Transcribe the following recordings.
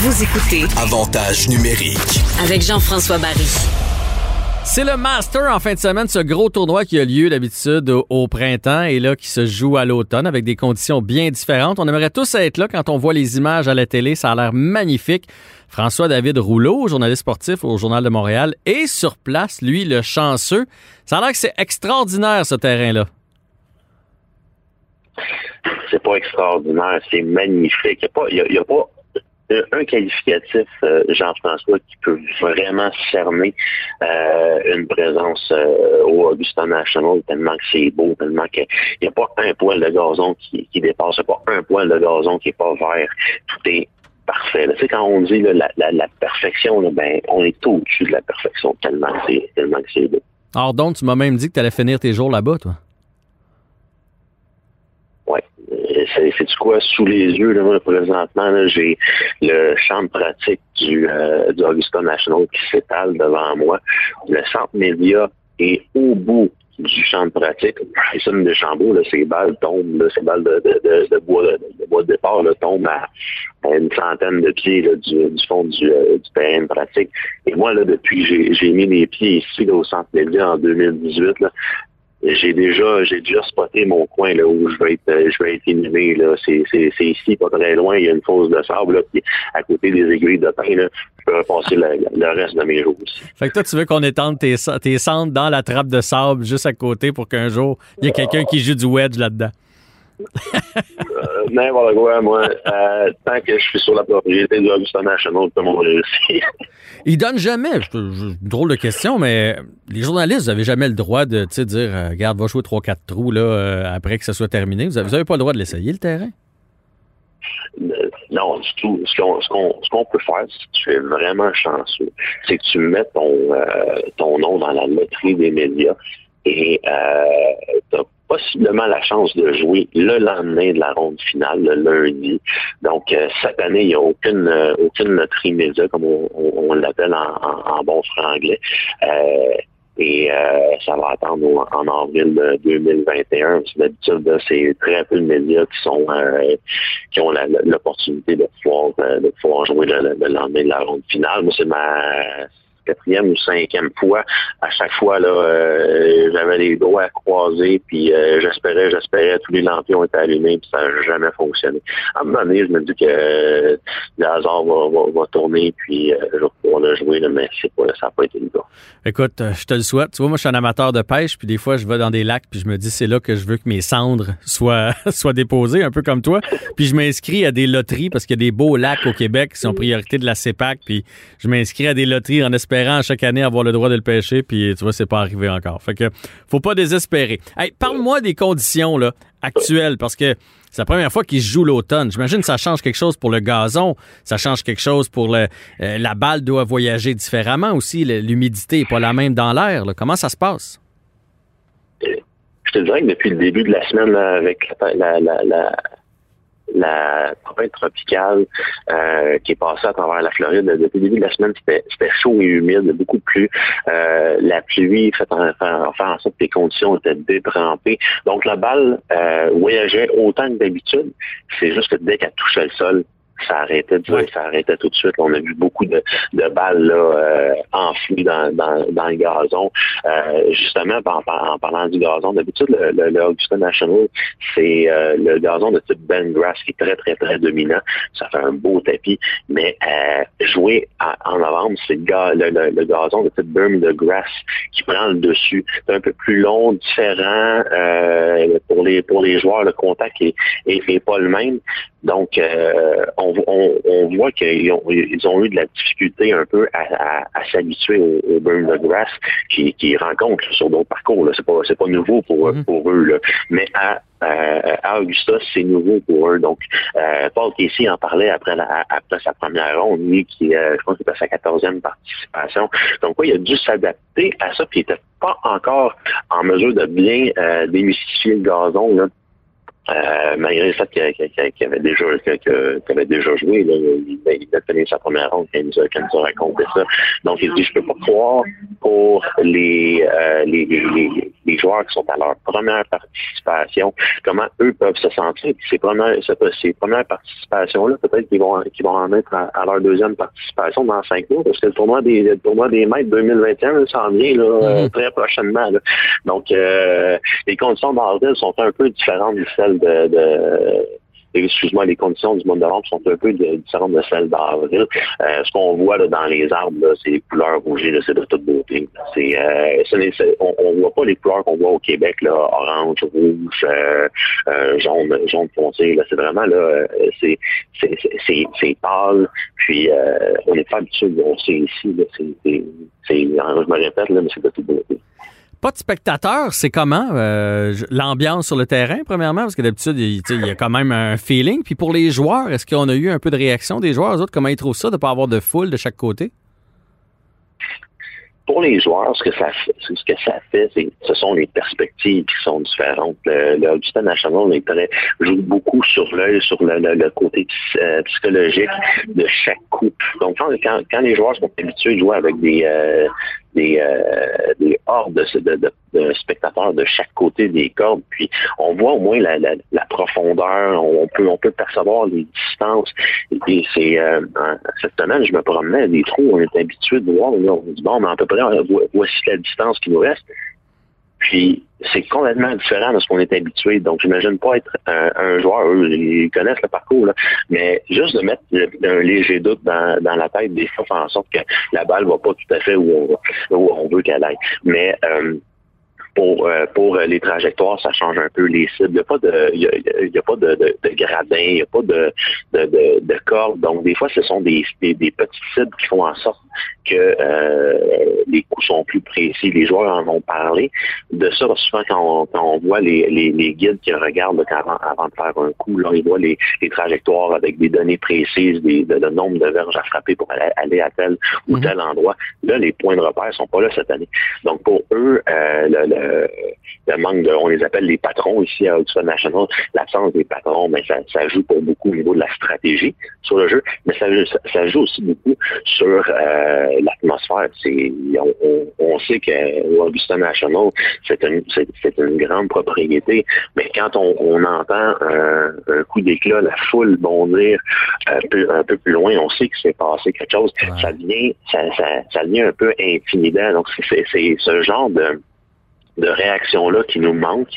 Vous écoutez Avantage numérique. avec Jean-François Barry. C'est le Master en fin de semaine, ce gros tournoi qui a lieu d'habitude au, au printemps et là qui se joue à l'automne avec des conditions bien différentes. On aimerait tous être là quand on voit les images à la télé, ça a l'air magnifique. François-David Rouleau, journaliste sportif au Journal de Montréal, est sur place, lui, le chanceux. Ça a l'air que c'est extraordinaire ce terrain-là. c'est pas extraordinaire, c'est magnifique. Il n'y a, pas- a- a un qualificatif, euh, Jean-François, qui peut vraiment cerner euh, une présence euh, au Augusta National, tellement que c'est beau, tellement qu'il n'y a pas un poil de gazon qui, dépasse, il n'y a pas un poil de gazon qui n'est pas vert. Tout est parfait. Tu sais, quand on dit la, perfection, ben, on est au-dessus de la perfection, tellement que c'est tellement que c'est beau. Alors donc, tu m'as même dit que tu allais finir tes jours là-bas, toi. Ouais. Euh, C'est quoi sous les yeux là, moi, présentement là, j'ai le champ de pratique du, euh, du Augusta National qui s'étale devant moi. Le centre média est au bout du champ de pratique. Une de Chambault, là, ces balles tombent, balles de, de, bois, de, bois de départ tombent à, une centaine de pieds du, du fond du, euh, du terrain pratique. Et moi, là, depuis j'ai- mis les pieds ici au centre média en 2018, là, j'ai déjà j'ai déjà spoté mon coin là où je vais être euh, je vais être inhumé là. C'est c'est c'est ici pas très loin il y a une fosse de sable là puis à côté des aiguilles de pain là je peux passer le, le reste de mes jours aussi. Fait que toi, tu veux qu'on étende tes, tes cendres dans la trappe de sable juste à côté pour qu'un jour, il y ait quelqu'un qui joue du wedge là-dedans. Euh, n'importe quoi moi euh, tant que je suis sur la propriété du Augusta National tout le monde réussit Ils donnent jamais, je- je- drôle de question, mais les journalistes, vous avez jamais le droit de tu dire, euh, regarde, va jouer 3-4 trous là, euh, après que ça soit terminé. Vous avez, vous avez pas le droit de l'essayer, le terrain? Euh, non, du tout. Ce qu'on peut faire, si tu es vraiment chanceux, c'est que tu mets ton euh, ton nom dans la loterie des médias et tu as possiblement la chance de jouer le lendemain de la ronde finale, le lundi. Donc, euh, cette année, il n'y a aucune euh, aucune loterie média, comme on, on- on l'appelle en, en- en bon franglais. Euh, et euh, ça va attendre en avril de 2021. Parce que D'habitude, c'est très peu de médias qui sont euh, qui ont l'opportunité de pouvoir euh, de pouvoir jouer le- le lendemain de la ronde finale. Moi, c'est ma quatrième ou cinquième fois. À chaque fois, là, euh, j'avais les doigts à croiser, puis euh, j'espérais, j'espérais, tous les lampions étaient allumés, puis ça n'a jamais fonctionné. À un moment donné, je me dis que euh, le hasard va, va, tourner, puis euh, je vais pouvoir le jouer, mais c'est ça n'a pas été le cas. Écoute, je te le souhaite. Tu vois, moi, je suis un amateur de pêche, puis des fois, je vais dans des lacs, puis je me dis, c'est là que je veux que mes cendres soient, soient déposées, un peu comme toi. Puis je m'inscris à des loteries, parce qu'il y a des beaux lacs au Québec qui sont priorité de la CEPAC, puis je m'inscris à des loteries en espérant chaque année avoir le droit de le pêcher, puis tu vois, c'est pas arrivé encore. Fait que, faut pas désespérer. Hey, parle-moi des conditions, là, actuelles, parce que c'est la première fois qu'il se joue l'automne. J'imagine que ça change quelque chose pour le gazon, ça change quelque chose pour le, euh, la balle doit voyager différemment aussi. L'humidité est pas la même dans l'air. Comment ça se passe? Je te dirais que depuis le début de la semaine, avec la, la tempête tropicale euh, qui est passée à travers la Floride, depuis le début de la semaine, c'était chaud et humide, beaucoup pluie. Euh, la pluie fait en- fait en sorte que les conditions étaient détrempées. Donc la balle euh, voyageait autant que d'habitude. C'est juste que dès qu'elle touchait le sol, ça arrêtait de ça arrêtait tout de suite. On a vu beaucoup de, de balles là, euh, enfouies dans, dans, dans le gazon. Euh, justement, en, en parlant du gazon, d'habitude, le, le, le Augusta National, c'est euh, le gazon de type Ben Grass qui est très, très, très dominant. Ça fait un beau tapis. Mais euh, jouer à- en novembre, c'est le, ga- le, le- le gazon de type Bermuda Grass qui prend le dessus. C'est un peu plus long, différent. Euh, pour les pour les joueurs, le contact est, est, est pas le même. Donc, euh, on, on, on voit qu'ils ont, ils ont eu de la difficulté un peu à, à, à s'habituer au, au Bermuda Grass qu'ils qui rencontrent sur d'autres parcours. C'est pas c'est pas nouveau pour, Mhm. pour eux. Là. Mais à, euh, à Augusta, c'est nouveau pour eux. Donc, euh, Paul Casey en parlait après, la, après sa première ronde, lui, qui euh, je pense c'était sa quatorzième participation. Donc, oui, il a dû s'adapter à ça, puis il n'était pas encore en mesure de bien euh, démystifier le gazon. Là. Euh, malgré le fait qu'il avait déjà avait déjà joué, là, il, a tenu sa première ronde quand il nous a, raconté ça. Donc il dit je peux pas croire pour les, euh, les, les- des joueurs qui sont à leur première participation, comment eux peuvent se sentir. Puis ces premières, ces premières participations-là, peut-être qu'ils vont, qu'ils vont en être à, leur deuxième participation dans cinq mois, parce que le tournoi des, le tournoi des maîtres 2021 s'en vient là, mm-hmm. très prochainement. Donc, euh, les conditions d'avril sont un peu différentes de celles de excuse-moi, les conditions du monde de l'ombre sont un peu différentes de celles d'avril. Euh, ce qu'on voit là, dans les arbres, c'est les couleurs rougées, c'est de toute beauté. C'est, euh, on, ne voit pas les couleurs qu'on voit au Québec, là, orange, rouge, euh, jaune, jaune foncé. C'est vraiment là, c'est, c'est, c'est, pâle. Puis on n'est pas habitué de voir ici. C'est, je me répète, là, mais c'est de toute beauté. Pas de spectateurs, c'est comment euh, l'ambiance sur le terrain, premièrement? Parce que d'habitude, il, y a quand même un feeling. Puis pour les joueurs, est-ce qu'on a eu un peu de réaction des joueurs? Eux autres, comment ils trouvent ça de ne pas avoir de foule de chaque côté? pour les joueurs, ce que ça fait, ce que ça fait, ce sont les perspectives qui sont différentes. Le, le National est très, joue beaucoup sur l'œil, sur le, côté euh, psychologique de chaque coupe. Donc, quand, quand, les joueurs sont habitués de jouer avec des, euh, des, euh, des hordes de, de, spectateurs de chaque côté des cordes. Puis on voit au moins la, la, profondeur, on peut, on peut percevoir les distances. Et c'est euh, cette semaine, je me promenais des trous, on est habitué de voir, on dit bon, mais à peu près, voici la distance qui nous reste. Puis c'est complètement différent de ce qu'on est habitué. Donc, j'imagine pas être un, joueur, eux, ils connaissent le parcours, là, mais juste de mettre un léger doute dans, dans la tête des fois, faire en sorte que la balle va pas tout à fait où on, où on veut qu'elle aille. Mais euh, pour, euh, pour les trajectoires, ça change un peu les cibles. Il n'y a pas de, il y a, pas de, de, de gradin, il n'y a pas de, de. Donc, des fois, ce sont des, des, des petites cibles qui font en sorte que euh, les coups sont plus précis. Les joueurs en ont parlé. De ça, souvent, quand on, voit les, les, guides qui regardent avant, avant, de faire un coup, là, ils voient les, les trajectoires avec des données précises, des, de, le nombre de verges à frapper pour aller, à tel ou mhm. tel endroit. Là, les points de repère sont pas là cette année. Donc, pour eux, euh, le, le, manque de, on les appelle les patrons ici à Oxford National, l'absence des patrons, mais ça, ça, joue pour beaucoup au niveau de la stratégie sur le jeu, mais ça, ça joue aussi beaucoup sur euh, l'atmosphère. C'est, on, sait que Augusta National, c'est une, c'est, une grande propriété, mais quand on, entend un, coup d'éclat, la foule bondir un peu, un peu plus loin, on sait que c'est passé quelque chose. Ça devient, ça, ça, devient un peu intimidant. Donc c'est, c'est ce genre de de réaction-là qui nous manque,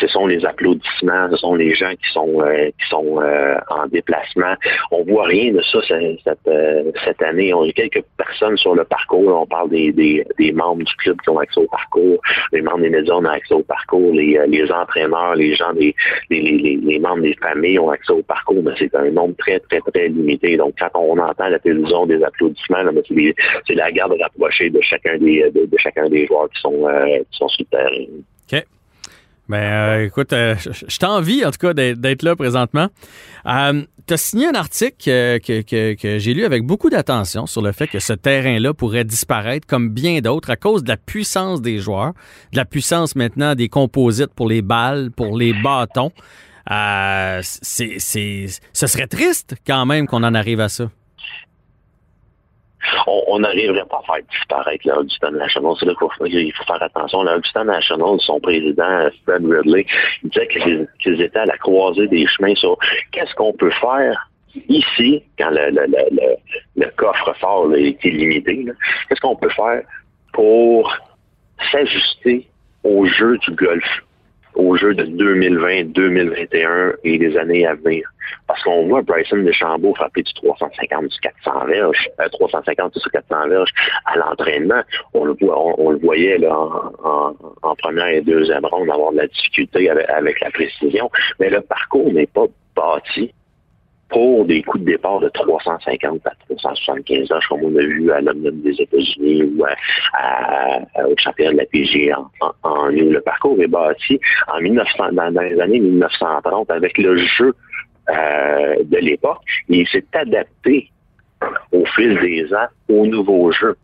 ce sont les applaudissements, ce sont les gens qui sont euh, qui sont euh, en déplacement. On voit rien de ça cette, euh, cette, année. On a quelques personnes sur le parcours. On parle des, des, membres du club qui ont accès au parcours, les membres des médias ont accès au parcours, les, les entraîneurs, les gens les, les, les, membres des familles ont accès au parcours, mais c'est un nombre très, très, très limité. Donc, quand on entend la télévision des applaudissements, c'est la garde rapprochée de chacun des de, chacun des joueurs qui sont qui sont sur le OK. Ben, euh, écoute, euh, je t'envie en tout cas d'être là présentement. Euh, tu as signé un article que, que, j'ai lu avec beaucoup d'attention sur le fait que ce terrain-là pourrait disparaître comme bien d'autres à cause de la puissance des joueurs, de la puissance maintenant des composites pour les balles, pour les bâtons. c'est, ce serait triste quand même qu'on en arrive à ça on n'arriverait pas à faire disparaître l'Augustin National. C'est là qu'il faut, faire attention. L'Augustin National, son président, Fred Ridley, il disait qu'ils étaient à la croisée des chemins sur qu'est-ce qu'on peut faire ici, quand le, le, le, coffre-fort est illimité, qu'est-ce qu'on peut faire pour s'ajuster au jeu du golf? Au jeu de 2020, 2021 et les années à venir. Parce qu'on voit Bryson DeChambeau frapper du 350, du 400 verges, 350 ou 400 verges à l'entraînement. On le voit, on, le voyait là, en, première et deuxième ronde avoir de la difficulté avec, avec la précision. Mais le parcours n'est pas bâti pour des coups de départ de 350 à 375 ans, comme on a vu à l'Omnium des États-Unis ou à, au championnat de la PG en, en, Le parcours est bâti en 1900, dans, les années 1930 avec le jeu euh, de l'époque. Il s'est adapté au fil des ans au nouveau jeu.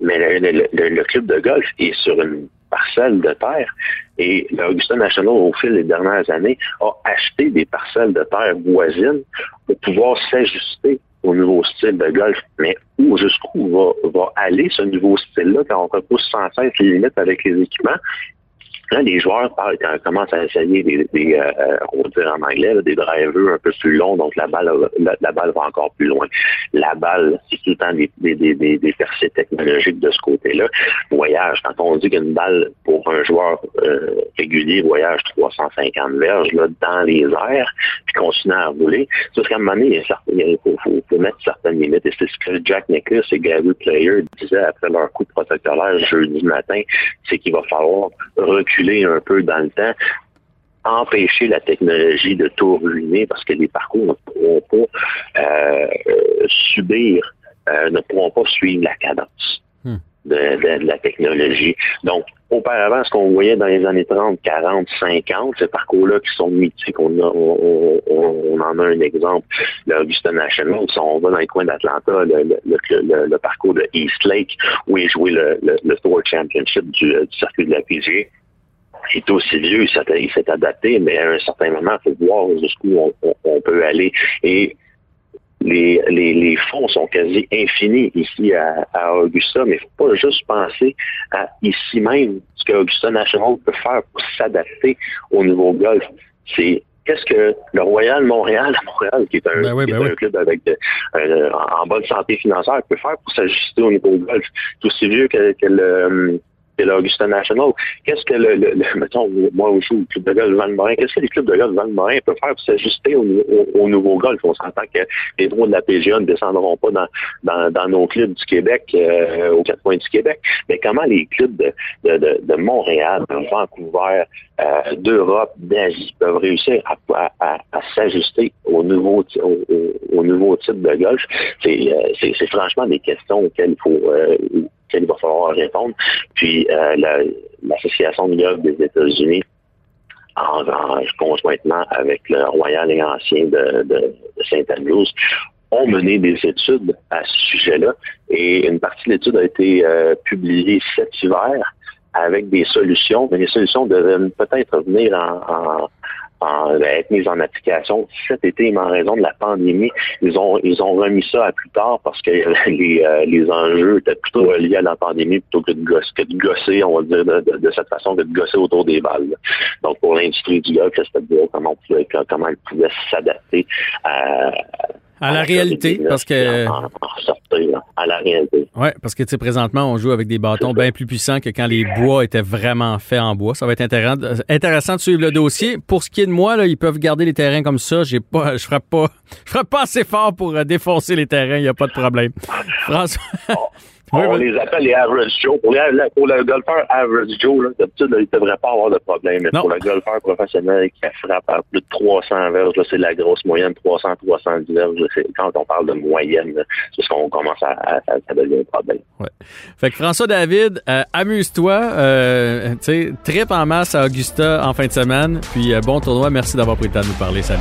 Mais le club de golf est sur une parcelles de terre. Et l'Augusta National, au fil des dernières années, a acheté des parcelles de terre voisines pour pouvoir s'ajuster au nouveau style de golf. Mais où, jusqu'où va, va aller ce nouveau style-là quand on repousse sans cesse les limites avec les équipements? Les joueurs parlent, quand ils commencent à essayer des, des euh, on va dire en anglais, des drivers un peu plus longs, donc la balle, la, balle va encore plus loin. La balle, c'est tout le temps des, des, des, des percées technologiques de ce côté-là. Voyage, quand on dit qu'une balle pour un joueur euh, régulier voyage 350 verges là, dans les airs, puis continue à rouler, c'est qu'à un moment donné, il faut, faut, mettre certaines limites. Et c'est ce que Jack Nicklaus et Gary Player disaient après leur coup de protocolaire jeudi matin, c'est qu'il va falloir reculer un peu dans le temps empêcher la technologie de tout ruiner parce que les parcours ne pourront pas euh, subir, euh, ne pourront pas suivre la cadence. Hmm. De, la technologie. Donc, auparavant, ce qu'on voyait dans les années 30, 40, 50, ces parcours-là qui sont mythiques, on, on, en a un exemple, l'Augusta National, si on va dans les coins d'Atlanta, le, parcours de East Lake, où il jouait le, le, Tour Championship du, circuit de la PGA est aussi vieux, il s'est adapté, mais à un certain moment, il faut voir jusqu'où on, peut aller. Et les, les, fonds sont quasi infinis ici à, Augusta, mais il ne faut pas juste penser à ici même ce qu'Augusta National peut faire pour s'adapter au nouveau golf. C'est qu'est-ce que le Royal Montréal Montréal, qui est un, ben ben club avec en bonne santé financière, peut faire pour s'ajuster au niveau golf. C'est aussi vieux que, que le c'est l'Augusta National. Qu'est-ce que le, le, mettons, moi je joue au club de golf Val-Morin, qu'est-ce que les clubs de golf Val-Morin peuvent faire pour s'ajuster au, nouveau golf? On s'entend que les droits de la PGA ne descendront pas dans, dans, nos clubs du Québec, euh, aux quatre coins du Québec. Mais comment les clubs de, de, de, Montréal, de Vancouver, euh, d'Europe, d'Asie peuvent réussir à, à, à, s'ajuster au nouveau, au, au, nouveau type de golf? C'est euh, franchement des questions auxquelles il faut euh, il va falloir répondre. Puis euh, l'Association de golf des États-Unis, en, conjointement avec le Royal et Ancien de, de, Saint-Andrews, ont mené des études à ce sujet-là. Et une partie de l'étude a été euh, publiée cet hiver avec des solutions, mais les solutions devaient peut-être venir en, être mise en application cet été, mais en raison de la pandémie, ils ont ils ont remis ça à plus tard parce que les, euh, les enjeux étaient plutôt reliés à la pandémie plutôt que de gosser, que de gosser on va dire, de, cette façon, que de gosser autour des balles. Donc pour l'industrie du golf, c'était de comment, comment elle pouvait s'adapter à à la réalité, parce que. à la réalité. Ouais, parce que, tu sais, présentement, on joue avec des bâtons bien plus puissants que quand les bois étaient vraiment faits en bois. Ça va être intéressant, intéressant de suivre le dossier. Pour ce qui est de moi, là, ils peuvent garder les terrains comme ça. J'ai pas, je frappe pas, je frappe pas assez fort pour euh, défoncer les terrains. Il n'y a pas de problème. François. On les appelle les average Joe. Pour, le golfeur average Joe, d'habitude, il ne devrait pas avoir de problème. Mais pour le golfeur professionnel qui frappe à plus de 300 verges, c'est la grosse moyenne, 300, 310 verges. Quand on parle de moyenne, c'est ce qu'on commence à, à, devenir un problème. Ouais. Fait que François David, euh, amuse-toi. Euh, trip en masse à Augusta en fin de semaine. Puis euh, bon tournoi. Merci d'avoir pris le temps de nous parler. Salut.